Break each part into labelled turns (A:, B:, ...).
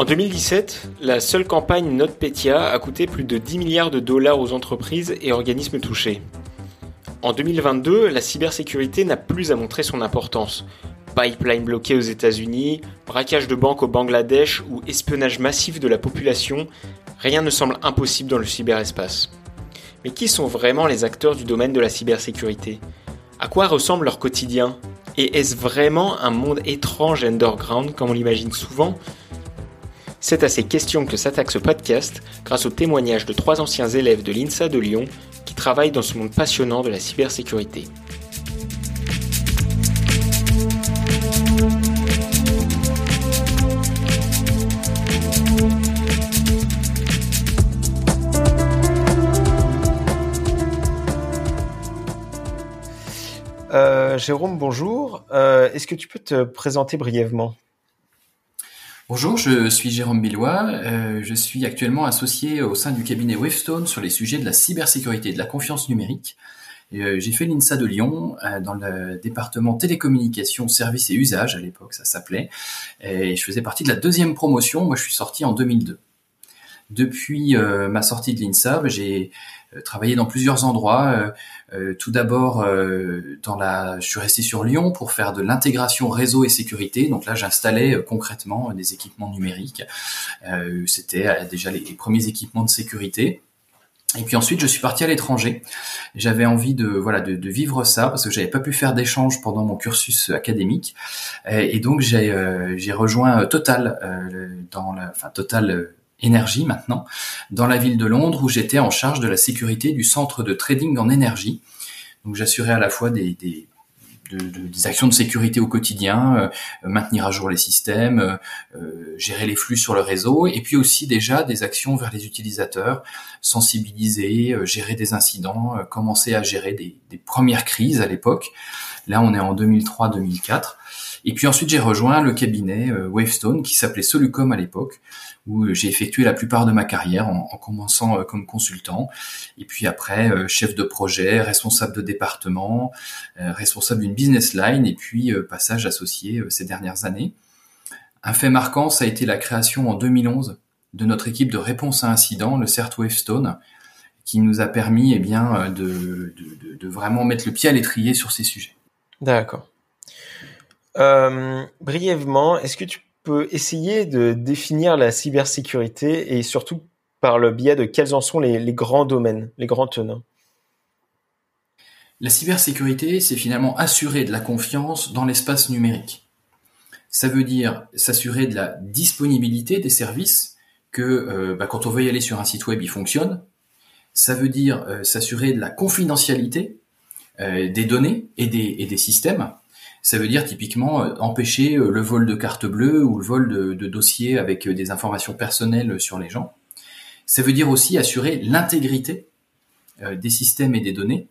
A: En 2017, la seule campagne NotPetya a coûté plus de 10 milliards de dollars aux entreprises et organismes touchés. En 2022, la cybersécurité n'a plus à montrer son importance. Pipeline bloqué aux États-Unis, braquage de banques au Bangladesh ou espionnage massif de la population, rien ne semble impossible dans le cyberespace. Mais qui sont vraiment les acteurs du domaine de la cybersécurité? À quoi ressemble leur quotidien? Et est-ce vraiment un monde étrange et underground comme on l'imagine souvent? C'est à ces questions que s'attaque ce podcast grâce au témoignage de trois anciens élèves de l'INSA de Lyon qui travaillent dans ce monde passionnant de la cybersécurité. Euh, Jérôme, bonjour. Euh, est-ce que tu peux te présenter brièvement?
B: Bonjour, je suis Jérôme Billois. Euh, je suis actuellement associé au sein du cabinet Wavestone sur les sujets de la cybersécurité et de la confiance numérique. J'ai fait l'INSA de Lyon dans le département télécommunications, services et usages à l'époque, ça s'appelait. Et je faisais partie de la deuxième promotion. Moi, je suis sorti en 2002. Depuis ma sortie de l'INSA, j'ai euh, travaillé dans plusieurs endroits. Euh, euh, tout d'abord, dans la, je suis resté sur Lyon pour faire de l'intégration réseau et sécurité. Donc là, j'installais concrètement des équipements numériques. C'était déjà les, premiers équipements de sécurité. Et puis ensuite, je suis parti à l'étranger. J'avais envie de voilà de, vivre ça parce que j'avais pas pu faire d'échange pendant mon cursus académique. Et, donc j'ai j'ai rejoint Total dans la enfin Total énergie maintenant, dans la ville de Londres où j'étais en charge de la sécurité du centre de trading en énergie. Donc j'assurais à la fois des, des, des actions de sécurité au quotidien, euh, maintenir à jour les systèmes, euh, gérer les flux sur le réseau, et puis aussi déjà des actions vers les utilisateurs, sensibiliser, euh, gérer des incidents, commencer à gérer des, des premières crises à l'époque. Là on est en 2003-2004. Et puis ensuite, j'ai rejoint le cabinet Wavestone qui s'appelait Solucom à l'époque, où euh, j'ai effectué la plupart de ma carrière en, commençant euh, comme consultant, et puis après euh, chef de projet, responsable de département, responsable d'une business line, et puis passage associé ces dernières années. Un fait marquant, ça a été la création en 2011 de notre équipe de réponse à incident, le CERT Wavestone, qui nous a permis eh bien, de, de, vraiment mettre le pied à l'étrier sur ces sujets.
A: D'accord. Brièvement, est-ce que tu peut essayer de définir la cybersécurité et surtout par le biais de quels en sont les, grands domaines, les grands tenants?
B: La cybersécurité, c'est finalement assurer de la confiance dans l'espace numérique. Ça veut dire s'assurer de la disponibilité des services, que euh, bah, quand on veut y aller sur un site web, il fonctionne. Ça veut dire euh, s'assurer de la confidentialité euh, des données et des systèmes. Ça veut dire typiquement euh, empêcher euh, le vol de cartes bleues ou le vol de, dossiers avec euh, des informations personnelles sur les gens. Ça veut dire aussi assurer l'intégrité des systèmes et des données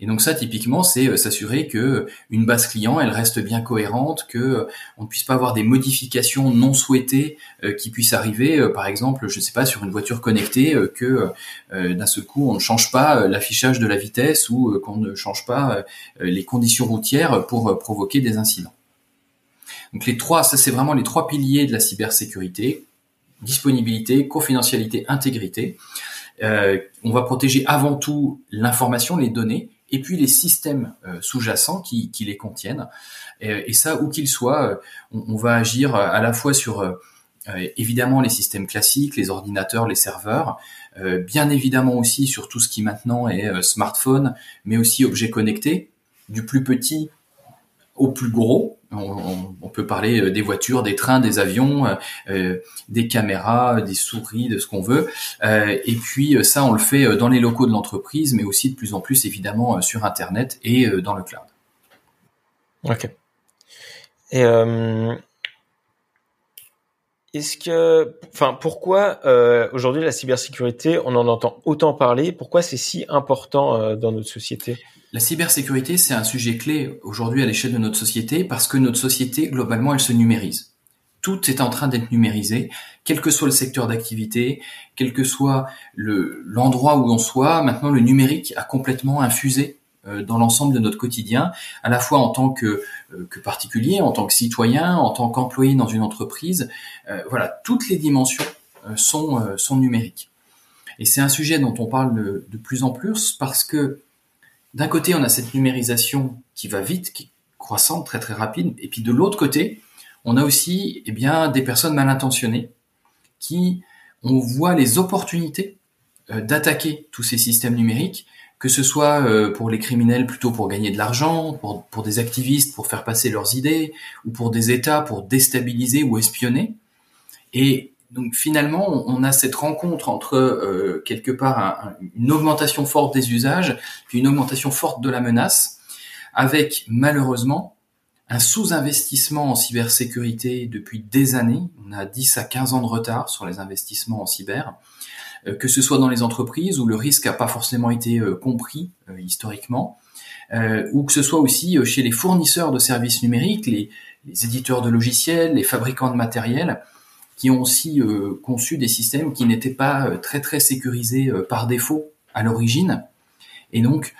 B: et donc ça, typiquement, c'est euh, s'assurer que une base client, elle reste bien cohérente, que euh, on ne puisse pas avoir des modifications non souhaitées euh, qui puissent arriver. par exemple, je ne sais pas, sur une voiture connectée, que d'un seul coup, on ne change pas l'affichage de la vitesse ou qu'on ne change pas les conditions routières pour provoquer des incidents. Donc les trois, ça c'est vraiment les trois piliers de la cybersécurité disponibilité, confidentialité, intégrité. on va protéger avant tout l'information, les données, et puis les systèmes euh, sous-jacents qui, les contiennent. Et, ça, où qu'ils soient, euh, on, va agir euh, à la fois sur évidemment les systèmes classiques, les ordinateurs, les serveurs, bien évidemment aussi sur tout ce qui maintenant est smartphone, mais aussi objets connectés, du plus petit au plus gros. On, peut parler euh, des voitures, des trains, des avions, euh, euh, des caméras, des souris, de ce qu'on veut. et puis ça, on le fait dans les locaux de l'entreprise, mais aussi de plus en plus évidemment sur Internet et dans le cloud.
A: Ok. Et est-ce que, pourquoi aujourd'hui la cybersécurité, on en entend autant parler? Pourquoi c'est si important dans notre société?
B: La cybersécurité, c'est un sujet clé aujourd'hui à l'échelle de notre société parce que notre société, globalement, elle se numérise. Tout est en train d'être numérisé, quel que soit le secteur d'activité, quel que soit le, l'endroit où on soit. Maintenant, le numérique a complètement infusé dans l'ensemble de notre quotidien, à la fois en tant que, que particulier, en tant que citoyen, en tant qu'employé dans une entreprise. voilà, toutes les dimensions sont, numériques. Et c'est un sujet dont on parle de, plus en plus parce que d'un côté, on a cette numérisation qui va vite, qui est croissante, très très rapide, et puis de l'autre côté, on a aussi eh des personnes mal intentionnées qui, on voit les opportunités euh, d'attaquer tous ces systèmes numériques, que ce soit euh, pour les criminels plutôt pour gagner de l'argent, pour, des activistes pour faire passer leurs idées, ou pour des États pour déstabiliser ou espionner. Et donc finalement, on a cette rencontre entre euh, quelque part une augmentation forte des usages, puis une augmentation forte de la menace, avec malheureusement un sous-investissement en cybersécurité depuis des années. On a 10 à 15 ans de retard sur les investissements en cyber, que ce soit dans les entreprises où le risque n'a pas forcément été euh, compris euh, historiquement, ou que ce soit aussi chez les fournisseurs de services numériques, les, éditeurs de logiciels, les fabricants de matériel, qui ont aussi conçu des systèmes qui n'étaient pas très très sécurisés par défaut à l'origine. Et donc,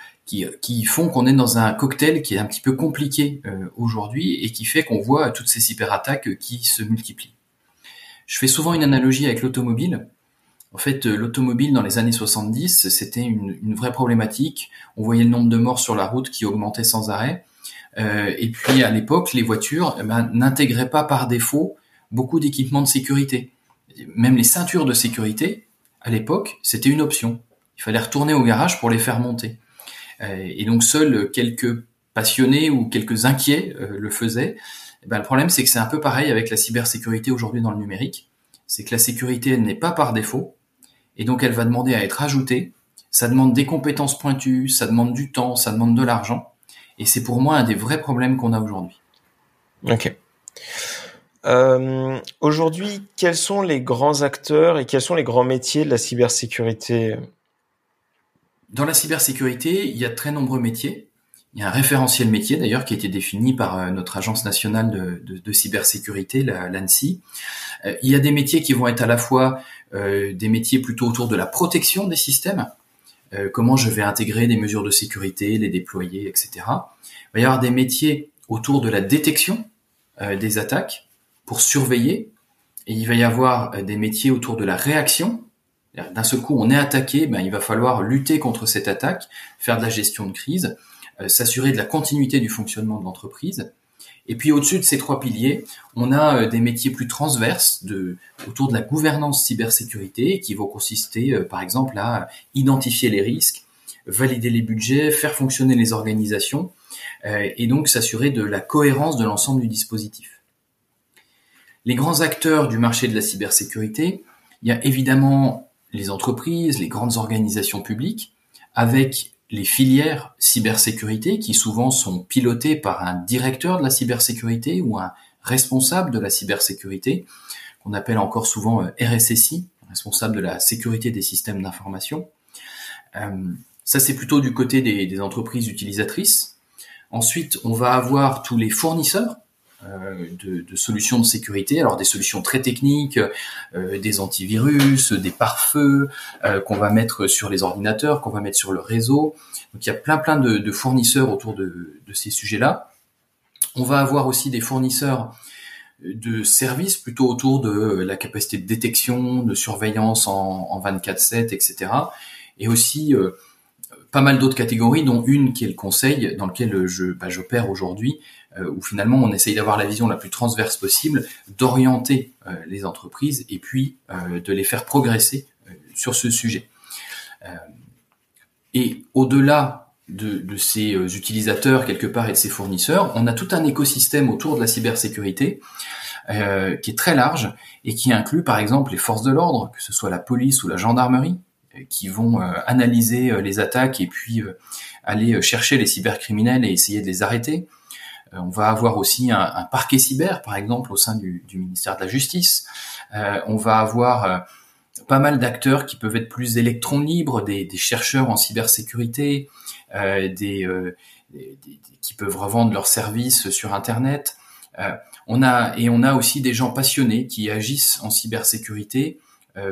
B: qui, font qu'on est dans un cocktail qui est un petit peu compliqué euh, aujourd'hui et qui fait qu'on voit toutes ces cyberattaques qui se multiplient. Je fais souvent une analogie avec l'automobile. En fait, euh, l'automobile dans les années 70, c'était une, vraie problématique. On voyait le nombre de morts sur la route qui augmentait sans arrêt. Euh, et puis à l'époque, les voitures eh ben, n'intégraient pas par défaut beaucoup d'équipements de sécurité. Même les ceintures de sécurité, à l'époque, c'était une option. Il fallait retourner au garage pour les faire monter. Euh, et donc seuls quelques passionnés ou quelques inquiets le faisaient. Eh ben, le problème, c'est que c'est un peu pareil avec la cybersécurité aujourd'hui dans le numérique. C'est que la sécurité, n'est pas par défaut, et donc elle va demander à être ajoutée. Ça demande des compétences pointues, ça demande du temps, ça demande de l'argent. Et c'est pour moi un des vrais problèmes qu'on a aujourd'hui.
A: Ok. Euh, aujourd'hui, quels sont les grands acteurs et quels sont les grands métiers de la cybersécurité?
B: Dans la cybersécurité, il y a de très nombreux métiers. Il y a un référentiel métier d'ailleurs qui a été défini par euh, notre agence nationale de, de, de cybersécurité, l'ANSI. Euh, il y a des métiers qui vont être à la fois euh, des métiers plutôt autour de la protection des systèmes, comment je vais intégrer des mesures de sécurité, les déployer, etc. Il va y avoir des métiers autour de la détection des attaques pour surveiller. Et il va y avoir des métiers autour de la réaction d'un seul coup, on est attaqué, ben, il va falloir lutter contre cette attaque, faire de la gestion de crise, euh, s'assurer de la continuité du fonctionnement de l'entreprise. Et puis au-dessus de ces trois piliers, on a euh, des métiers plus transverses de, autour de la gouvernance cybersécurité qui vont consister euh, par exemple à identifier les risques, valider les budgets, faire fonctionner les organisations et donc s'assurer de la cohérence de l'ensemble du dispositif. Les grands acteurs du marché de la cybersécurité, il y a évidemment les entreprises, les grandes organisations publiques, avec les filières cybersécurité qui souvent sont pilotées par un directeur de la cybersécurité ou un responsable de la cybersécurité, qu'on appelle encore souvent euh, RSSI, responsable de la sécurité des systèmes d'information. Euh, ça, c'est plutôt du côté des, entreprises utilisatrices. Ensuite, on va avoir tous les fournisseurs de, de, solutions de sécurité, alors des solutions très techniques, euh, des antivirus, des pare-feux euh, qu'on va mettre sur les ordinateurs, qu'on va mettre sur le réseau. Donc il y a plein plein de, fournisseurs autour de, ces sujets-là. On va avoir aussi des fournisseurs de services plutôt autour de la capacité de détection, de surveillance en, en 24/7, etc. Et aussi pas mal d'autres catégories, dont une qui est le conseil, dans lequel je bah, j'opère aujourd'hui, euh, où finalement on essaye d'avoir la vision la plus transverse possible, d'orienter euh, les entreprises et puis euh, de les faire progresser sur ce sujet. et au-delà de, de, ces utilisateurs quelque part et de ces fournisseurs, on a tout un écosystème autour de la cybersécurité euh, qui est très large et qui inclut par exemple les forces de l'ordre, que ce soit la police ou la gendarmerie, qui vont analyser les attaques et puis aller chercher les cybercriminels et essayer de les arrêter. Euh, on va avoir aussi un, parquet cyber, par exemple, au sein du, ministère de la Justice. Euh, on va avoir euh, pas mal d'acteurs qui peuvent être plus électrons libres, des, chercheurs en cybersécurité, des, qui peuvent revendre leurs services sur Internet. on a et on a aussi des gens passionnés qui agissent en cybersécurité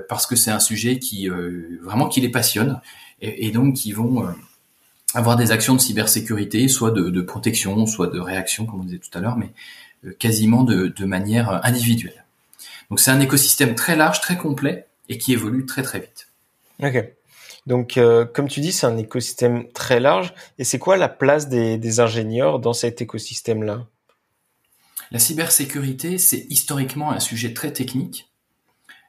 B: parce que c'est un sujet qui vraiment qui les passionne et donc qui vont avoir des actions de cybersécurité, soit de, protection, soit de réaction, comme on disait tout à l'heure, mais quasiment de, de manière individuelle. Donc c'est un écosystème très large, très complet et qui évolue très très vite.
A: Ok. Donc, euh, comme tu dis, c'est un écosystème très large. Et c'est quoi la place des, ingénieurs dans cet écosystème-là?
B: La cybersécurité, c'est historiquement un sujet très technique.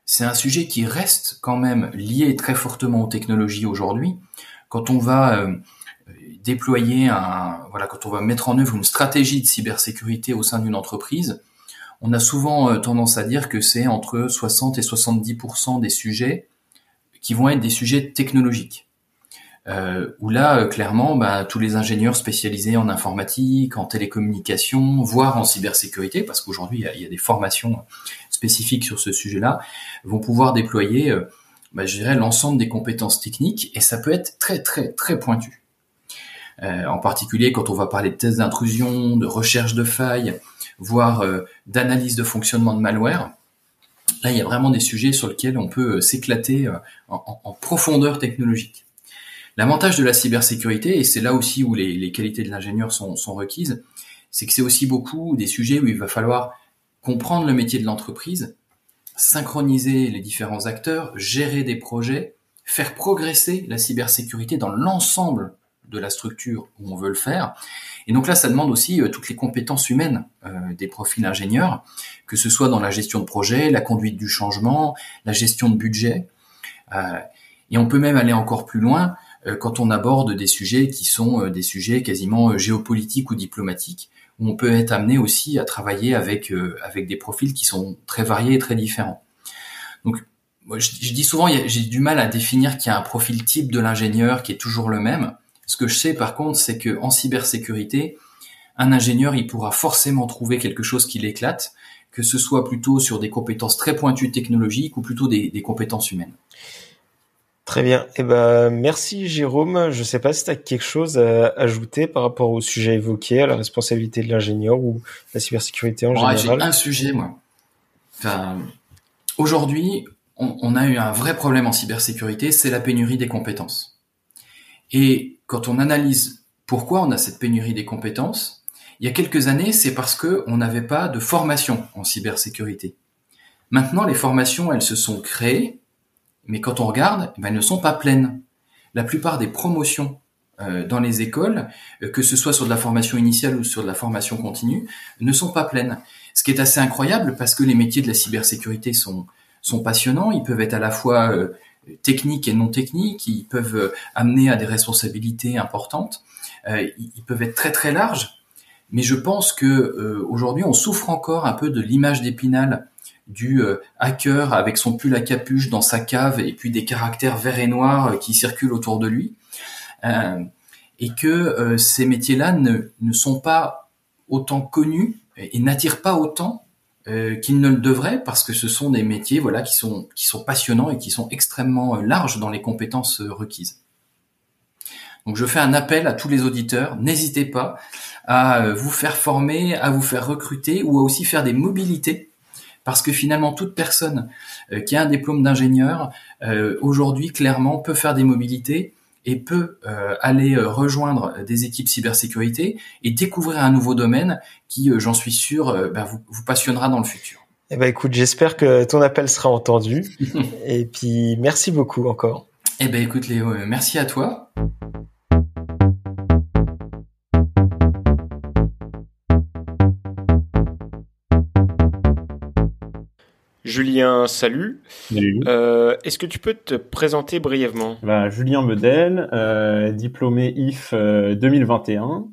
B: C'est un sujet qui reste quand même lié très fortement aux technologies aujourd'hui. Quand on va euh, déployer un, voilà, quand on va mettre en œuvre une stratégie de cybersécurité au sein d'une entreprise, on a souvent euh, tendance à dire que c'est entre 60 et 70% des sujets qui vont être des sujets technologiques. Euh, où là, euh, clairement, bah, tous les ingénieurs spécialisés en informatique, en télécommunication, voire en cybersécurité, parce qu'aujourd'hui, il y, a des formations spécifiques sur ce sujet-là, vont pouvoir déployer, bah, l'ensemble des compétences techniques, et ça peut être très, très, très pointu. Euh, en particulier quand on va parler de tests d'intrusion, de recherche de failles, voire euh, d'analyse de fonctionnement de malware. Là, il y a vraiment des sujets sur lesquels on peut euh, s'éclater en, profondeur technologique. L'avantage de la cybersécurité, et c'est là aussi où les, qualités de l'ingénieur sont, requises, c'est que c'est aussi beaucoup des sujets où il va falloir comprendre le métier de l'entreprise, synchroniser les différents acteurs, gérer des projets, faire progresser la cybersécurité dans l'ensemble de la structure où on veut le faire, et donc là, ça demande aussi euh, toutes les compétences humaines euh, des profils ingénieurs, que ce soit dans la gestion de projet, la conduite du changement, la gestion de budget. Euh, et on peut même aller encore plus loin quand on aborde des sujets qui sont des sujets quasiment géopolitiques ou diplomatiques, où on peut être amené aussi à travailler avec avec des profils qui sont très variés et très différents. Donc je dis souvent, j'ai du mal à définir qu'il y a un profil type de l'ingénieur qui est toujours le même. Ce que je sais par contre, c'est que en cybersécurité, un ingénieur, il pourra forcément trouver quelque chose qui l'éclate, que ce soit plutôt sur des compétences très pointues technologiques ou plutôt des, compétences humaines.
A: Très bien. Eh ben, merci Jérôme. Je ne sais pas si tu as quelque chose à ajouter par rapport au sujet évoqué, à la responsabilité de l'ingénieur ou la cybersécurité en général.
B: J'ai un sujet, moi. Enfin, aujourd'hui, on a eu un vrai problème en cybersécurité, c'est la pénurie des compétences. Et quand on analyse pourquoi on a cette pénurie des compétences, il y a quelques années, c'est parce que on n'avait pas de formation en cybersécurité. Maintenant, les formations, elles se sont créées, mais quand on regarde, eh ben, elles ne sont pas pleines. La plupart des promotions euh, dans les écoles, euh, que ce soit sur de la formation initiale ou sur de la formation continue, ne sont pas pleines. Ce qui est assez incroyable parce que les métiers de la cybersécurité sont, sont passionnants, ils peuvent être à la fois euh, techniques et non techniques, ils peuvent euh, amener à des responsabilités importantes, euh, ils peuvent être très très larges. Mais je pense que euh, aujourd'hui, on souffre encore un peu de l'image d'épinal du hacker avec son pull à capuche dans sa cave et puis des caractères verts et noirs qui circulent autour de lui, et que ces métiers-là ne, ne sont pas autant connus et n'attirent pas autant euh, qu'ils ne le devraient parce que ce sont des métiers voilà qui sont qui sont passionnants et qui sont extrêmement euh, larges dans les compétences euh, requises. Donc je fais un appel à tous les auditeurs, n'hésitez pas à vous faire former, à vous faire recruter ou à aussi faire des mobilités. Parce que finalement toute personne qui a un diplôme d'ingénieur aujourd'hui clairement peut faire des mobilités et peut euh, aller euh, rejoindre des équipes cybersécurité et découvrir un nouveau domaine qui, euh, j'en suis sûr, vous, vous, passionnera dans le futur.
A: Eh ben écoute, j'espère que ton appel sera entendu. et puis merci beaucoup encore.
B: Eh ben écoute Léo, merci à toi.
A: Julien, salut. Euh, est-ce que tu peux te présenter brièvement?
C: Bah, Julien Medel, euh, diplômé IF 2021,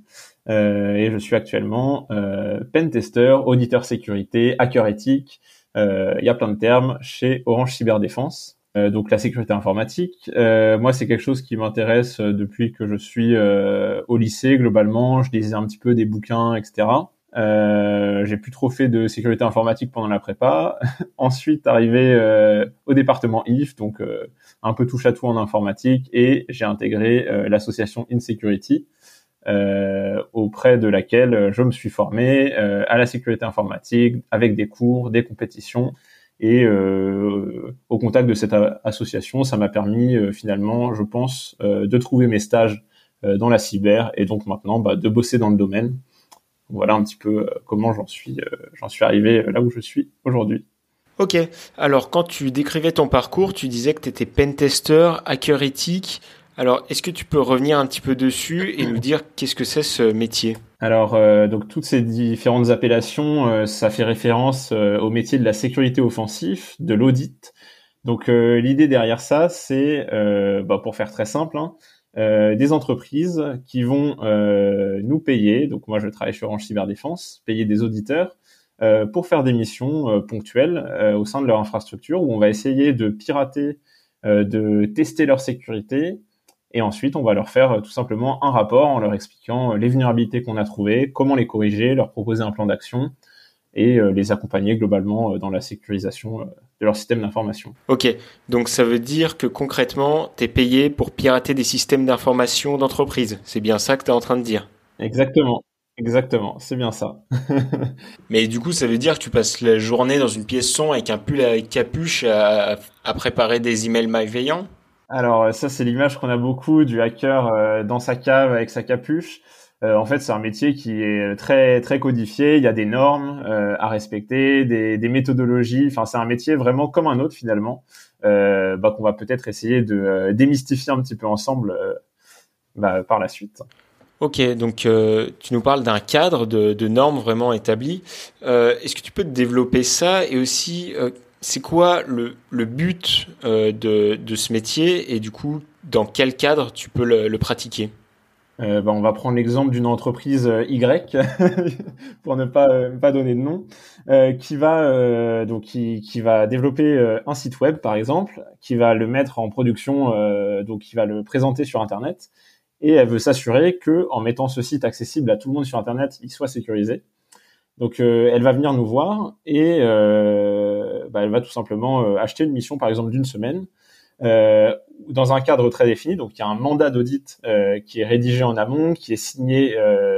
C: euh, et je suis actuellement pen tester, auditeur sécurité, hacker éthique. Il y a plein de termes chez Orange Cyberdéfense. donc la sécurité informatique. moi, c'est quelque chose qui m'intéresse depuis que je suis au lycée. Globalement, je lisais un petit peu des bouquins, etc. Euh, j'ai plus trop fait de sécurité informatique pendant la prépa. Ensuite, arrivé euh, au département IF, donc euh, un peu touche à tout en informatique, et j'ai intégré euh, l'association InSecurity, auprès de laquelle je me suis formé à la sécurité informatique, avec des cours, des compétitions. Et au contact de cette association, ça m'a permis finalement, je pense, de trouver mes stages dans la cyber et donc maintenant bah, de bosser dans le domaine. Voilà un petit peu comment j'en suis, j'en suis arrivé là où je suis aujourd'hui.
A: Ok, alors quand tu décrivais ton parcours, tu disais que tu étais pentester, hacker éthique. Alors est-ce que tu peux revenir un petit peu dessus et nous dire qu'est-ce que c'est ce métier?
C: Alors euh, donc toutes ces différentes appellations, euh, ça fait référence euh, au métier de la sécurité offensive, de l'audit. Donc l'idée derrière ça, c'est, bah, pour faire très simple, hein, des entreprises qui vont nous payer. Donc moi je travaille sur Orange Cyberdéfense, payer des auditeurs euh, pour faire des missions euh, ponctuelles euh, au sein de leur infrastructure où on va essayer de pirater, de tester leur sécurité et ensuite on va leur faire tout simplement un rapport en leur expliquant les vulnérabilités qu'on a trouvées, comment les corriger, leur proposer un plan d'action et les accompagner globalement dans la sécurisation de leur système d'information.
A: Ok, donc ça veut dire que concrètement, tu es payé pour pirater des systèmes d'information d'entreprise. C'est bien ça que tu es en train de dire
C: Exactement. Exactement, c'est bien ça.
A: Mais du coup, ça veut dire que tu passes la journée dans une pièce son avec un pull avec capuche à, préparer des emails malveillants?
C: Alors ça, c'est l'image qu'on a beaucoup du hacker euh, dans sa cave avec sa capuche. Euh, en fait, c'est un métier qui est très très codifié. Il y a des normes euh, à respecter, des, méthodologies. Enfin, c'est un métier vraiment comme un autre finalement, bah, qu'on va peut-être essayer de démystifier un petit peu ensemble bah, par la suite.
A: Ok, donc euh, tu nous parles d'un cadre de, normes vraiment établi. Euh, est-ce que tu peux développer ça et aussi euh, c'est quoi le, but de, ce métier et du coup dans quel cadre tu peux le, pratiquer?
C: Bah, on va prendre l'exemple d'une entreprise Y pour ne pas pas donner de nom qui va donc qui, qui va développer un site web par exemple qui va le mettre en production donc qui va le présenter sur internet et elle veut s'assurer que en mettant ce site accessible à tout le monde sur internet, il soit sécurisé. Donc euh, elle va venir nous voir et euh, bah, elle va tout simplement euh, acheter une mission par exemple d'une semaine dans un cadre très défini. Donc il y a un mandat d'audit qui est rédigé en amont, qui est signé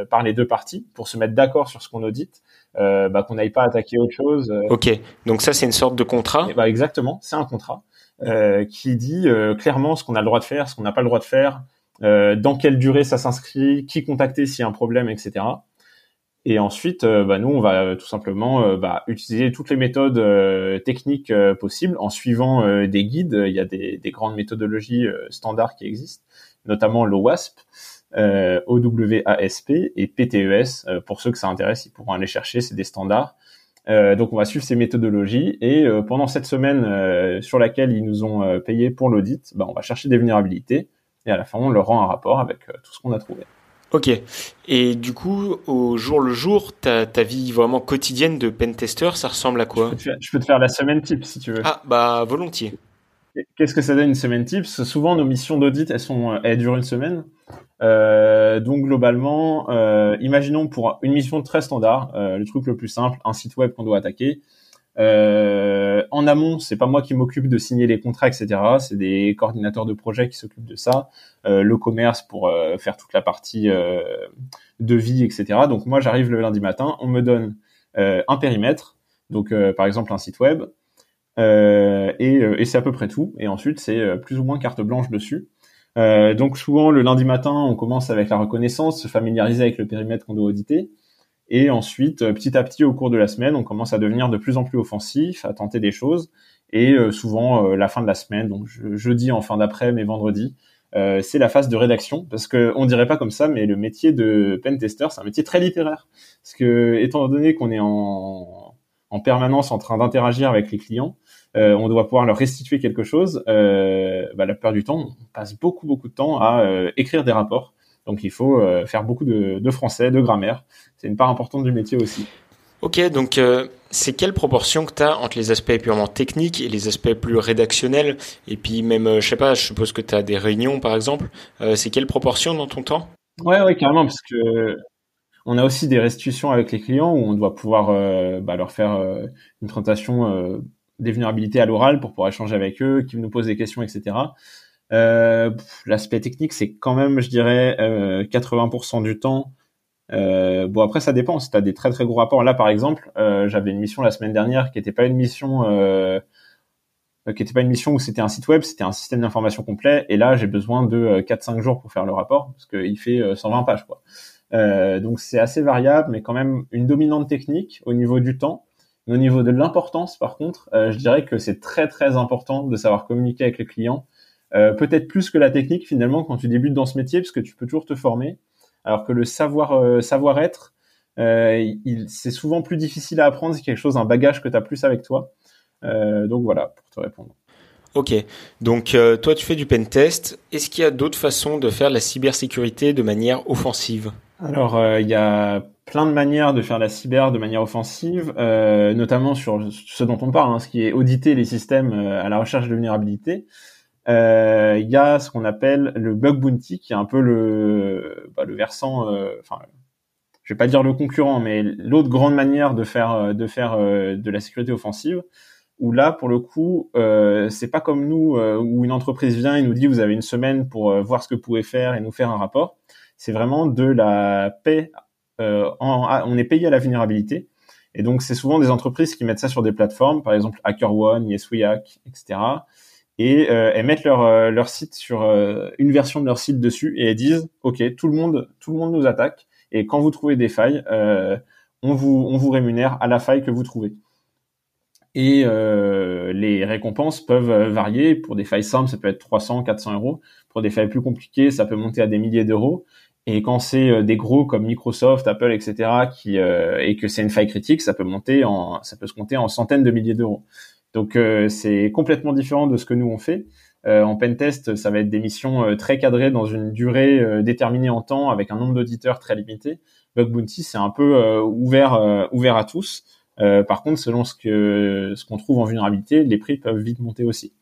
C: par les deux parties pour se mettre d'accord sur ce qu'on audite, bah, qu'on n'aille pas attaquer autre chose.
A: Ok, donc ça c'est une sorte de contrat.
C: bah, exactement, c'est un contrat qui dit clairement ce qu'on a le droit de faire, ce qu'on n'a pas le droit de faire. Euh, dans quelle durée ça s'inscrit, qui contacter s'il y a un problème, etc. Et ensuite, euh, bah, nous, on va euh, tout simplement bah, utiliser toutes les méthodes techniques possibles en suivant des guides. Il y a des, des grandes méthodologies standards qui existent, notamment l'OWASP, OWASP et PTES. pour ceux que ça intéresse, ils pourront aller chercher, c'est des standards. donc, on va suivre ces méthodologies et pendant cette semaine sur laquelle ils nous ont payé pour l'audit, bah, on va chercher des vulnérabilités et à la fin, on leur rend un rapport avec euh, tout ce qu'on a trouvé.
A: Ok. Et du coup, au jour le jour, ta, ta vie vraiment quotidienne de pentester, ça ressemble à quoi
C: je peux, te faire, la semaine type si tu veux.
A: Ah, bah volontiers.
C: Qu'est-ce que ça donne une semaine type? Souvent, nos missions d'audit, elles, sont, elles durent une semaine. Euh, donc globalement, euh, imaginons pour une mission très standard, le truc le plus simple, un site web qu'on doit attaquer. Euh, en amont, c'est pas moi qui m'occupe de signer les contrats, etc. C'est des coordinateurs de projet qui s'occupent de ça. Euh, le commerce pour euh, faire toute la partie euh, de vie, etc. Donc moi, j'arrive le lundi matin, on me donne un périmètre, donc par exemple un site web, et, et c'est à peu près tout. Et ensuite, c'est plus ou moins carte blanche dessus. donc souvent, le lundi matin, on commence avec la reconnaissance, se familiariser avec le périmètre qu'on doit auditer. Et ensuite, euh, petit à petit, au cours de la semaine, on commence à devenir de plus en plus offensif, à tenter des choses. Et euh, souvent, euh, la fin de la semaine, donc jeudi en fin d'après, mais vendredi, c'est la phase de rédaction. Parce que on dirait pas comme ça, mais le métier de pen tester, c'est un métier très littéraire. Parce que, étant donné qu'on est en, en permanence en train d'interagir avec les clients, on doit pouvoir leur restituer quelque chose. Bah, la plupart du temps, on passe beaucoup beaucoup de temps à écrire des rapports donc il faut euh, faire beaucoup de, français, de grammaire. C'est une part importante du métier aussi.
A: Ok, donc euh, c'est quelle proportion que tu as entre les aspects purement techniques et les aspects plus rédactionnels? Et puis même, euh, je sais pas, je suppose que tu as des réunions par exemple. c'est quelle proportion dans ton temps?
C: Ouais, ouais, carrément, parce que on a aussi des restitutions avec les clients où on doit pouvoir bah, leur faire une présentation des vulnérabilités à l'oral pour pouvoir échanger avec eux, qui nous posent des questions, etc. Euh, L'aspect technique, c'est quand même, je dirais, euh, 80% du temps. Euh, bon, après, ça dépend. Si tu as des très très gros rapports. Là, par exemple, euh, j'avais une mission la semaine dernière qui n'était pas une mission, euh, qui n'était pas une mission où c'était un site web, c'était un système d'information complet. Et là, j'ai besoin de 4-5 jours pour faire le rapport parce qu'il fait 120 pages. Quoi. donc c'est assez variable, mais quand même une dominante technique au niveau du temps. Au niveau de l'importance, par contre, je dirais que c'est très très important de savoir communiquer avec les clients. Peut-être plus que la technique finalement quand tu débutes dans ce métier, parce que tu peux toujours te former. Alors que le savoir savoir-être, euh, c'est souvent plus difficile à apprendre, c'est quelque chose, un bagage que tu as plus avec toi. Euh, donc voilà, pour te répondre.
A: Ok, donc euh, toi tu fais du pen test. Est-ce qu'il y a d'autres façons de faire la cybersécurité de manière offensive?
C: Alors il y a plein de manières de faire la cyber de manière offensive, notamment sur ce dont on parle, hein, ce qui est auditer les systèmes à la recherche de vulnérabilité. Il y a ce qu'on appelle le bug bounty, qui est un peu le, bah, le versant, enfin je vais pas dire le concurrent, mais l'autre grande manière de faire euh, de faire euh, de la sécurité offensive, où là pour le coup euh, c'est pas comme nous euh, où une entreprise vient et nous dit vous avez une semaine pour voir ce que vous pouvez faire et nous faire un rapport. C'est vraiment de la paix. En, on est payé à la vulnérabilité. Et donc c'est souvent des entreprises qui mettent ça sur des plateformes, par exemple HackerOne, YesWeHack, etc. Et elles mettent leur leur site sur une version de leur site dessus et elles disent ok tout le monde tout le monde nous attaque et quand vous trouvez des failles, euh, on, vous, on vous rémunère à la faille que vous trouvez. Et euh, les récompenses peuvent varier. Pour des failles simples, ça peut être 300, 400 euros. Pour des failles plus compliquées, ça peut monter à des milliers d'euros. Et quand c'est euh, des gros comme Microsoft, Apple, etc., qui euh, et que c'est une faille critique, ça peut monter en, ça peut se compter en centaines de milliers d'euros. Donc euh, c'est complètement différent de ce que nous on fait. Euh, en pentest, ça va être des missions euh, très cadrées dans une durée déterminée en temps avec un nombre d'auditeurs très limité. Bug Bounty, c'est un peu ouvert, ouvert à tous. par contre, selon ce ce qu'on trouve en vulnérabilité, les prix peuvent vite monter aussi.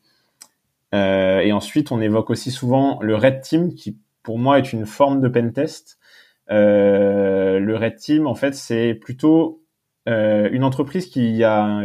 C: et ensuite, on évoque aussi souvent le Red Team, qui pour moi est une forme de pentest. Euh, le Red Team, en fait, c'est plutôt une entreprise qui a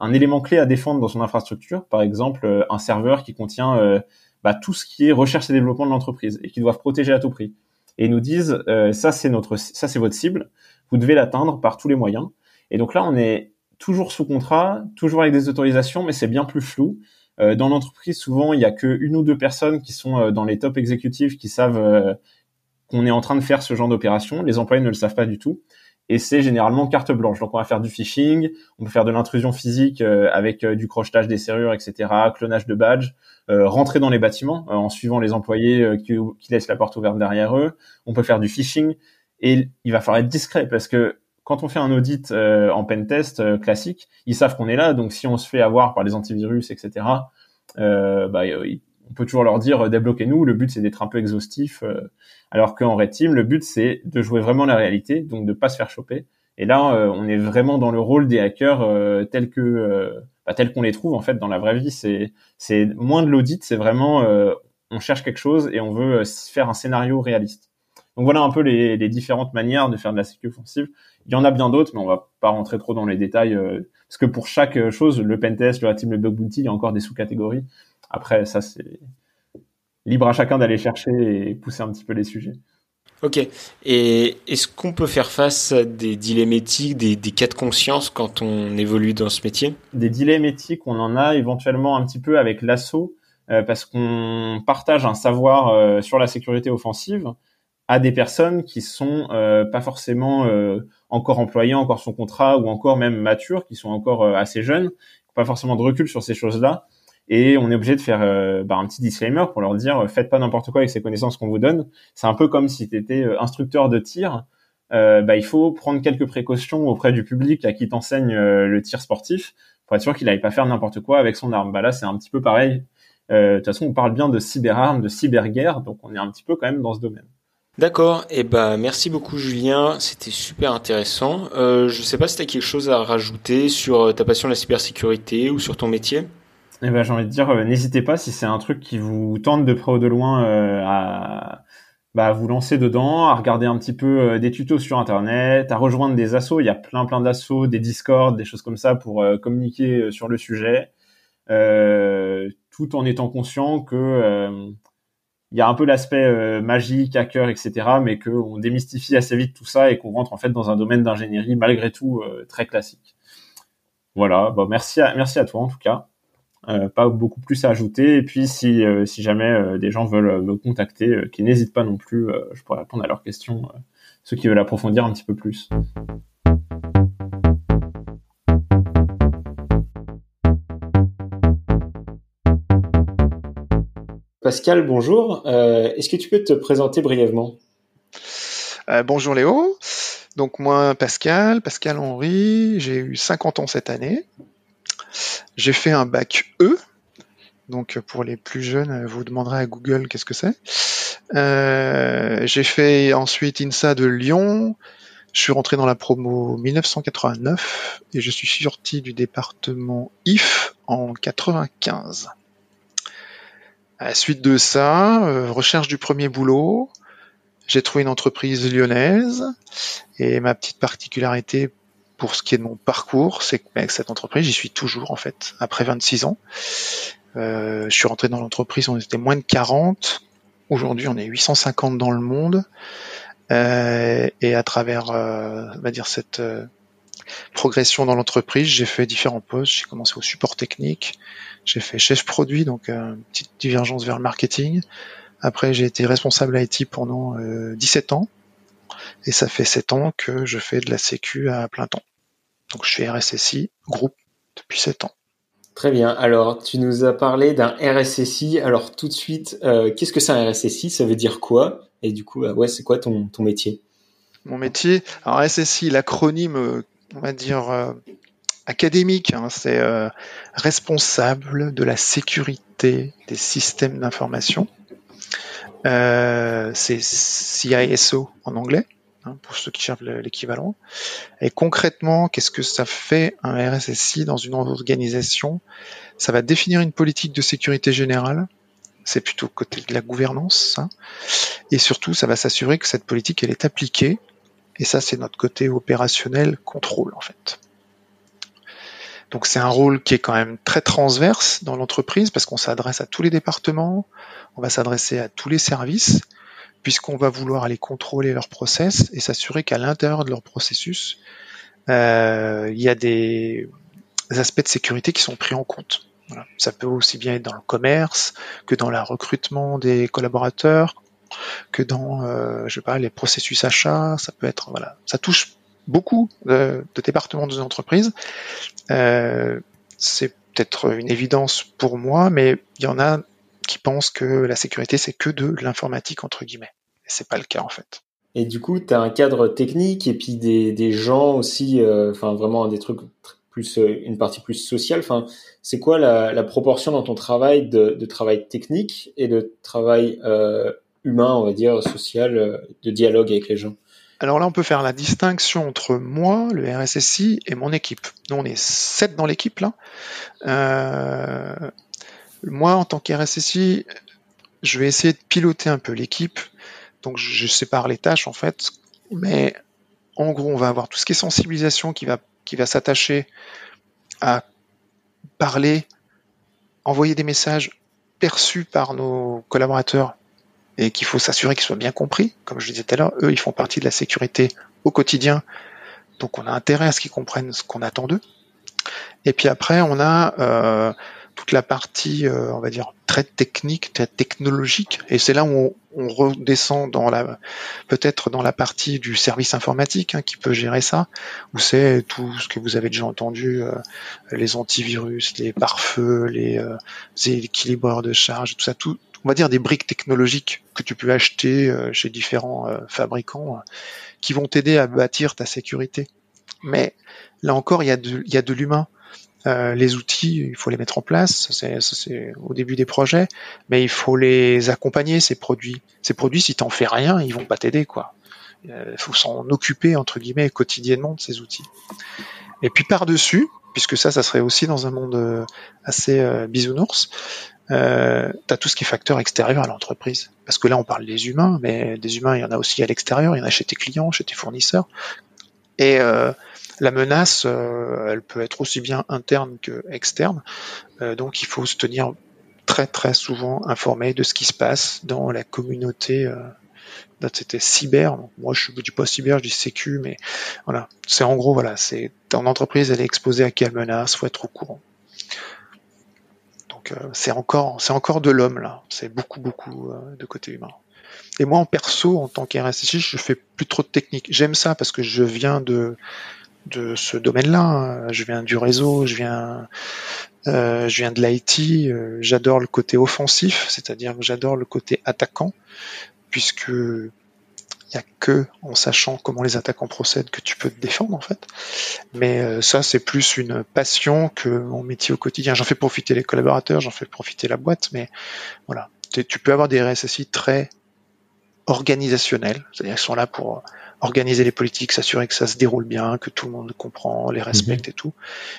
C: un élément clé à défendre dans son infrastructure, par exemple euh, un serveur qui contient euh, bah, tout ce qui est recherche et développement de l'entreprise et qui doivent protéger à tout prix. Et nous disent euh, ça c'est notre ça c'est votre cible, vous devez l'atteindre par tous les moyens. Et donc là on est toujours sous contrat, toujours avec des autorisations, mais c'est bien plus flou. dans l'entreprise, souvent, il n'y a que une ou deux personnes qui sont dans les top exécutifs qui savent qu'on est en train de faire ce genre d'opération. Les employés ne le savent pas du tout et c'est généralement carte blanche. Donc on va faire du phishing, on peut faire de l'intrusion physique euh, avec euh, du crochetage des serrures, etc., clonage de badges, euh, rentrer dans les bâtiments en suivant les employés qui, qui, laissent la porte ouverte derrière eux. On peut faire du phishing et il va falloir être discret parce que quand on fait un audit en pen test classique, ils savent qu'on est là. Donc si on se fait avoir par les antivirus, etc., bah, on peut toujours leur dire débloquez-nous. Le but c'est d'être un peu exhaustif. Alors qu'en Red Team, le but c'est de jouer vraiment la réalité, donc de pas se faire choper. Et là, euh, on est vraiment dans le rôle des hackers euh, tels que euh, bah, qu'on les trouve en fait dans la vraie vie. C'est c'est moins de l'audit, c'est vraiment on cherche quelque chose et on veut faire un scénario réaliste. Donc voilà un peu les, différentes manières de faire de la sécurité offensive. Il y en a bien d'autres, mais on va pas rentrer trop dans les détails parce que pour chaque chose, le pentest, le team, le bug bounty, il y a encore des sous-catégories. Après, ça c'est libre à chacun d'aller chercher et pousser un petit peu les sujets.
A: Ok. Et est-ce qu'on peut faire face à des dilemmes éthiques, des, cas de conscience quand on évolue dans ce métier?
C: Des dilemmes éthiques, on en a éventuellement un petit peu avec l'assaut, euh, parce qu'on partage un savoir euh, sur la sécurité offensive à des personnes qui sont euh, pas forcément encore employées, encore son contrat, ou encore même matures, qui sont encore assez jeunes, pas forcément de recul sur ces choses-là et on est obligé de faire euh, bah, un petit disclaimer pour leur dire euh, faites pas n'importe quoi avec ces connaissances qu'on vous donne. C'est un peu comme si tu étais euh, instructeur de tir. bah, il faut prendre quelques précautions auprès du public à qui t'enseigne le tir sportif pour être sûr qu'il n'aille pas faire n'importe quoi avec son arme. Bah là, c'est un petit peu pareil. De toute façon, on parle bien de cyberarmes, de cyberguerre, donc on est un petit peu quand même dans ce domaine.
A: D'accord, eh ben merci beaucoup Julien, c'était super intéressant. Euh, je sais pas si tu as quelque chose à rajouter sur ta passion de la cybersécurité ou sur ton métier?
C: Eh ben, j'ai envie de dire, euh, n'hésitez pas si c'est un truc qui vous tente de près ou de loin euh, à bah, vous lancer dedans, à regarder un petit peu euh, des tutos sur Internet, à rejoindre des assos. Il y a plein plein d'assos, des Discord, des choses comme ça pour communiquer sur le sujet, tout en étant conscient que il y a un peu l'aspect magique, hacker, etc., mais qu'on démystifie assez vite tout ça et qu'on rentre en fait dans un domaine d'ingénierie malgré tout très classique. Voilà, bon, merci à, merci à toi en tout cas. Pas beaucoup plus à ajouter. Et puis si, si jamais des gens veulent me contacter, qu'ils n'hésitent pas non plus, je pourrais répondre à leurs questions, ceux qui veulent approfondir un petit peu plus. Pascal, bonjour. Euh, est-ce que tu peux te présenter brièvement?
D: Euh, Bonjour Léo. Donc moi, Pascal, Pascal Henry, j'ai eu 50 ans cette année. J'ai fait un bac E. Donc pour les plus jeunes, vous demanderez à Google qu'est-ce que c'est. Euh, j'ai fait ensuite INSA de Lyon. Je suis rentré dans la promo 1989 et je suis sorti du département IF en 95. À la suite de ça, euh, recherche du premier boulot, j'ai trouvé une entreprise lyonnaise et ma petite particularité pour ce qui est de mon parcours, c'est qu'avec cette entreprise, j'y suis toujours en fait, après 26 ans. Euh, je suis rentré dans l'entreprise, on était moins de 40. Aujourd'hui, on est 850 dans le monde. Euh, et à travers, euh, on va dire cette euh, progression dans l'entreprise, j'ai fait différents postes. J'ai commencé au support technique, j'ai fait chef produit, donc une petite divergence vers le marketing. Après, j'ai été responsable IT pendant 17 ans. Et ça fait 7 ans que je fais de la sécu à plein temps. Donc je suis RSSI groupe depuis 7 ans.
C: Très bien. Alors, tu nous as parlé d'un RSSI. Alors, tout de suite, qu'est-ce que c'est un RSSI Ça veut dire quoi? Et du coup, ouais, c'est quoi ton, ton métier?
D: Mon métier, alors RSSI, l'acronyme on va dire, euh, académique. Hein, c'est euh, responsable de la sécurité des systèmes d'information. Euh, c'est CISO en anglais, hein, pour ceux qui cherchent l'équivalent. Et concrètement, qu'est-ce que ça fait un RSSI dans une organisation? Ça va définir une politique de sécurité générale. C'est plutôt côté de la gouvernance. Hein. Et surtout, ça va s'assurer que cette politique, elle est appliquée et ça, c'est notre côté opérationnel contrôle, en fait. Donc c'est un rôle qui est quand même très transverse dans l'entreprise parce qu'on s'adresse à tous les départements, on va s'adresser à tous les services, puisqu'on va vouloir aller contrôler leur process et s'assurer qu'à l'intérieur de leur processus, euh, il y a des aspects de sécurité qui sont pris en compte. Ça peut aussi bien être dans le commerce que dans le recrutement des collaborateurs, que dans, euh, je sais pas, les processus achats. Ça peut être, voilà, ça touche beaucoup de, départements de entreprises. Euh, c'est peut-être une évidence pour moi, mais il y en a qui pensent que la sécurité c'est que de l'informatique entre guillemets. Et c'est pas le cas en fait.
C: Et du coup, tu as un cadre technique et puis des, des gens aussi, euh, enfin vraiment des trucs plus une partie plus sociale. Enfin, c'est quoi la, la, proportion dans ton travail de, de travail technique et de travail euh, humain, on va dire, social, euh, de dialogue avec les gens?
D: Alors là, on peut faire la distinction entre moi, le RSSI, et mon équipe. Nous, on est sept dans l'équipe là. Euh, moi, en tant qu'RSSI, je vais essayer de piloter un peu l'équipe. Donc, je sépare les tâches en fait. Mais en gros, on va avoir tout ce qui est sensibilisation qui va, qui va s'attacher à parler, envoyer des messages perçus par nos collaborateurs et qu'il faut s'assurer qu'ils soient bien compris. Comme je disais tout à l'heure, eux, ils font partie de la sécurité au quotidien, donc on a intérêt à ce qu'ils comprennent ce qu'on attend d'eux. Et puis après, on a euh, toute la partie, euh, on va dire, très technique, très technologique, et c'est là où on, redescend dans la, peut-être dans la partie du service informatique hein, qui peut gérer ça, où c'est tout ce que vous avez déjà entendu, euh, les antivirus, les pare-feux, les, les équilibreurs de charge, tout ça, tout, on va dire des briques technologiques que tu peux acheter euh, chez différents euh, fabricants euh, qui vont t'aider à bâtir ta sécurité. Mais là encore, il y a de l'humain. Les outils, il faut les mettre en place, c'est au début des projets, mais il faut les accompagner ces produits. Ces produits, si t'en fais rien, ils vont pas t'aider quoi. Il faut s'en occuper entre guillemets quotidiennement de ces outils. Et puis par dessus, puisque ça, ça serait aussi dans un monde assez bisounours, euh, tu as tout ce qui est facteur extérieur à l'entreprise. Parce que là, on parle des humains, mais des humains, il y en a aussi à l'extérieur, il y en a chez tes clients, chez tes fournisseurs. Et euh, la menace, euh, elle peut être aussi bien interne que externe. Euh, donc, il faut se tenir très très souvent informé de ce qui se passe dans la communauté. Euh, c'était cyber. moi, je ne dis pas cyber, je dis sécu, mais voilà. C'est en gros, voilà, c'est ton entreprise, elle est exposée à quelle menace, faut être au courant. Donc c'est encore c'est encore de l'homme là. C'est beaucoup beaucoup de côté humain. Et moi en perso en tant qu'RSSI, je fais plus trop de technique. J'aime ça parce que je viens de de ce domaine-là. Hein. Je viens du réseau, je viens, euh, je viens de l'IT. Euh, j'adore le côté offensif, c'est-à-dire que j'adore le côté attaquant, puisque il y a que en sachant comment les attaquants procèdent que tu peux te défendre en fait. Mais euh, ça, c'est plus une passion que mon métier au quotidien. J'en fais profiter les collaborateurs, j'en fais profiter la boîte, mais voilà. Tu peux avoir des RSSI très organisationnels, c'est-à-dire qu'ils sont là pour organiser les politiques, s'assurer que ça se déroule bien, que tout le monde comprend, les respecte mhm. et tout.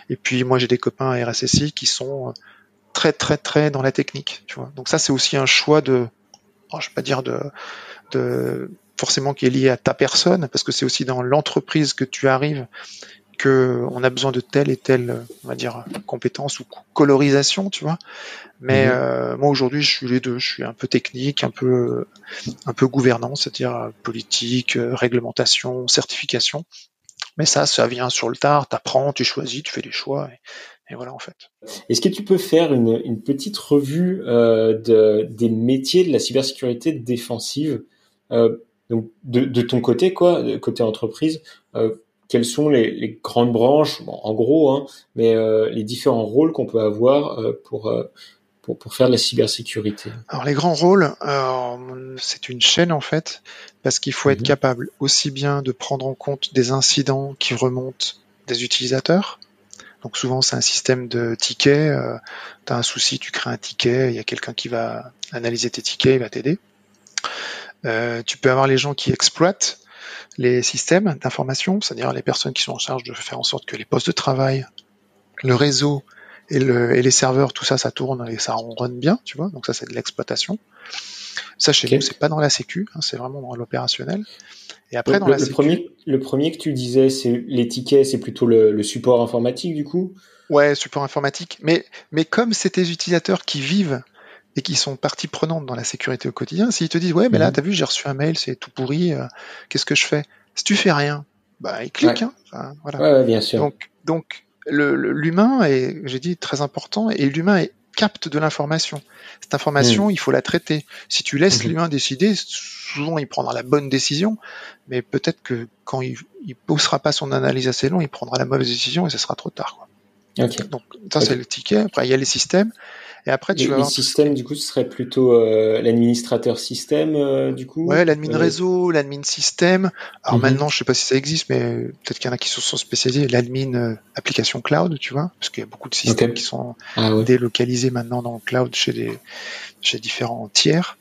D: Et puis moi j'ai des copains à RSSI qui sont euh, très très très dans la technique, tu vois. Donc ça c'est aussi un choix de, oh, je vais pas dire de, de forcément qui est lié à ta personne, parce que c'est aussi dans l'entreprise que tu arrives que on a besoin de telle et telle, on va dire, compétence ou colorisation, tu vois. Mais mhm. euh, moi aujourd'hui, je suis les deux. Je suis un peu technique, un peu, un peu gouvernant, c'est-à-dire politique, réglementation, certification. Mais ça, ça vient sur le tard. T'apprends, tu choisis, tu fais des choix, et, voilà en fait.
A: Est-ce que tu peux faire une, une petite revue euh, de, des métiers de la cybersécurité défensive, euh, donc de, de, ton côté, quoi, côté entreprise euh, quelles sont les, grandes branches, en gros, hein, mais euh, les différents rôles qu'on peut avoir euh, euh, pour, pour, faire de la cybersécurité
D: Alors les grands rôles, c'est une chaîne en fait, parce qu'il faut être mhm. capable aussi bien de prendre en compte des incidents qui remontent des utilisateurs. Donc souvent c'est un système de tickets, tu as un souci, tu crées un ticket, il y a quelqu'un qui va analyser tes tickets, il va t'aider. tu peux avoir les gens qui exploitent les systèmes d'information, c'est-à-dire les personnes qui sont en charge de faire en sorte que les postes de travail, le réseau et, les serveurs, tout ça, ça tourne et ça run bien, tu vois. Donc ça, c'est de l'exploitation. Ça, chez nous, c'est pas dans la sécu, hein, c'est vraiment dans l'opérationnel.
A: Et après, dans le, la premier, le premier que tu disais, c'est les tickets, c'est plutôt le, support informatique, du coup?
D: Ouais, support informatique. Mais, mais comme c'est tes utilisateurs qui vivent et qui sont partie prenante dans la sécurité au quotidien, s'ils te disent ouais mais là mhm. t'as vu j'ai reçu un mail c'est tout pourri, euh, qu'est-ce que je fais? Si tu fais rien, bah il clique. Hein,
A: voilà. Ouais, bien sûr.
D: Donc donc l'humain est j'ai dit très important et l'humain capte de l'information. Cette information, mhm. il faut la traiter. Si tu laisses mhm. l'humain décider, souvent il prendra la bonne décision, mais peut-être que quand il, il posera pas son analyse assez long, il prendra la mauvaise décision et ce sera trop tard. Quoi. Donc ça c'est le ticket. Après il y a les systèmes. Et après, tu
A: les, vas systèmes, du coup, ce serait plutôt euh, l'administrateur système, euh, du coup?
D: Ouais, l'admin réseau, l'admin système. Alors mhm. maintenant, je sais pas si ça existe, mais peut-être qu'il y en a qui se sont spécialisés. L'admin euh, application cloud, tu vois, parce qu'il y a beaucoup de systèmes qui sont ah délocalisés maintenant dans le cloud chez des chez différents tiers.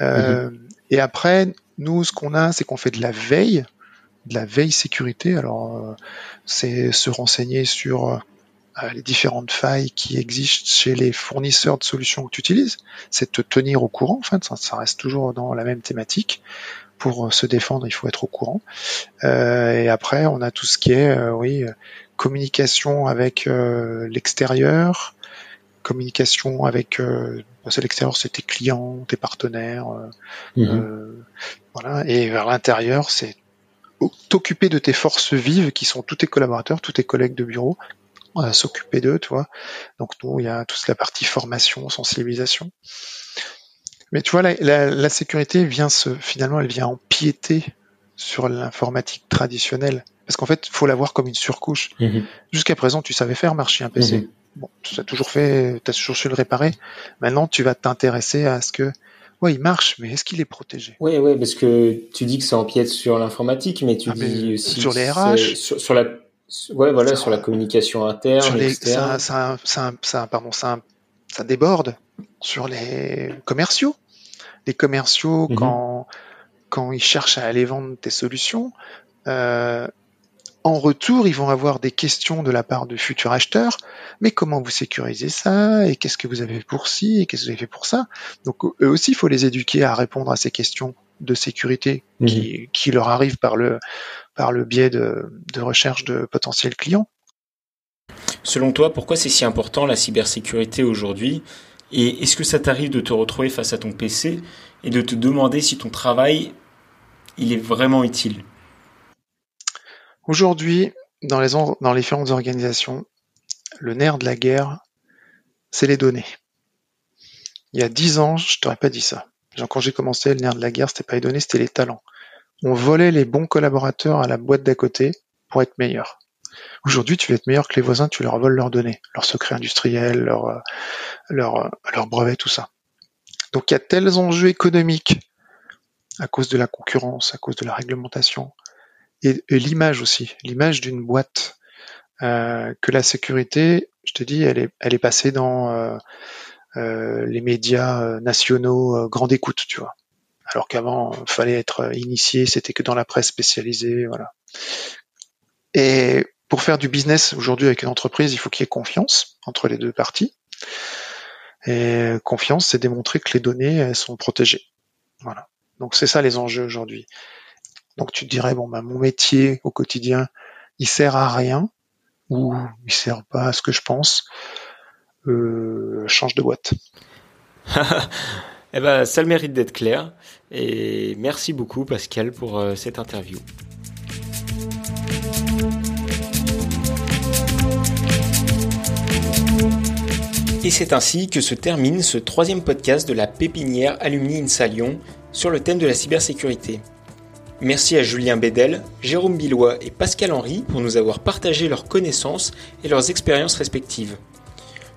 D: Mhm. Et après, nous, ce qu'on a, c'est qu'on fait de la veille, de la veille sécurité. Alors, c'est se renseigner sur euh, les différentes failles qui existent chez les fournisseurs de solutions que tu utilises, c'est te tenir au courant. En fait, ça, reste toujours dans la même thématique. Pour se défendre, il faut être au courant. Euh, et après, on a tout ce qui est, euh, oui, communication avec l'extérieur, communication avec euh, l'extérieur, c'est tes clients, tes partenaires, mhm. voilà. Et vers l'intérieur, c'est t'occuper de tes forces vives qui sont tous tes collaborateurs, tous tes collègues de bureau, à s'occuper d'eux, tu vois. Donc nous, il y a toute la partie formation, sensibilisation. Mais tu vois, la, sécurité vient se, finalement, elle vient empiéter sur l'informatique traditionnelle. Parce qu'en fait, il faut la voir comme une surcouche. Mhm. Jusqu'à présent, tu savais faire marcher un PC. Mhm. Bon, tu as toujours fait, tu as toujours su le réparer. Maintenant, tu vas t'intéresser à ce que, ouais, il marche, mais est-ce qu'il est protégé?
A: Oui, oui, parce que tu dis que ça empiète sur l'informatique, mais tu ah, dis aussi
D: sur les RH,
A: sur la Ouais, voilà, sur la communication interne, sur les,
D: Ça, ça, ça, pardon, ça, ça déborde sur les commerciaux. Les commerciaux, mhm. quand, quand ils cherchent à aller vendre tes solutions, euh, en retour, ils vont avoir des questions de la part de futurs acheteurs. Mais comment vous sécurisez ça? Et qu'est-ce que vous avez fait pour ci? Et qu'est-ce que vous avez fait pour ça? Donc eux aussi, il faut les éduquer à répondre à ces questions de sécurité mhm. qui, qui, leur arrivent par le, par le biais de, recherche de potentiels clients.
A: Selon toi, pourquoi c'est si important la cybersécurité aujourd'hui? Et est-ce que ça t'arrive de te retrouver face à ton PC et de te demander si ton travail il est vraiment utile?
D: Aujourd'hui, dans les, dans les différentes organisations, le nerf de la guerre, c'est les données. Il y a dix ans, je t'aurais pas dit ça. Genre, quand j'ai commencé, le nerf de la guerre, c'était pas les données, c'était les talents. On volait les bons collaborateurs à la boîte d'à côté pour être meilleur. Aujourd'hui, tu veux être meilleur que les voisins, tu leur voles leurs données, leurs secrets industriels, leurs leur, leur brevets, tout ça. Donc il y a tels enjeux économiques à cause de la concurrence, à cause de la réglementation, et, l'image aussi, l'image d'une boîte, euh, que la sécurité, je te dis, elle est, passée dans euh, euh, les médias nationaux grande écoute, tu vois. Alors qu'avant, fallait être initié, c'était que dans la presse spécialisée, voilà. Et pour faire du business aujourd'hui avec une entreprise, il faut qu'il y ait confiance entre les deux parties. Et confiance, c'est démontrer que les données elles sont protégées. Voilà. Donc c'est ça les enjeux aujourd'hui. Donc tu te dirais bon bah mon métier au quotidien, il sert à rien ou il sert pas à ce que je pense. Euh, change de boîte.
A: eh ben ça le mérite d'être clair et merci beaucoup Pascal pour euh, cette interview. Et c'est ainsi que se termine ce troisième podcast de la pépinière Alumni INSA Lyon sur le thème de la cybersécurité. Merci à Julien Bédel, Jérôme Billois et Pascal Henry pour nous avoir partagé leurs connaissances et leurs expériences respectives.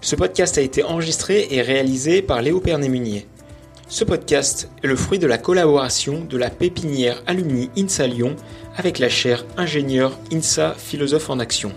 A: Ce podcast a été enregistré et réalisé par Léo Pernet-Munier. Ce podcast est le fruit de la collaboration de la pépinière Alumni INSA Lyon avec la chaire ingénieur INSA Philosophe en Action.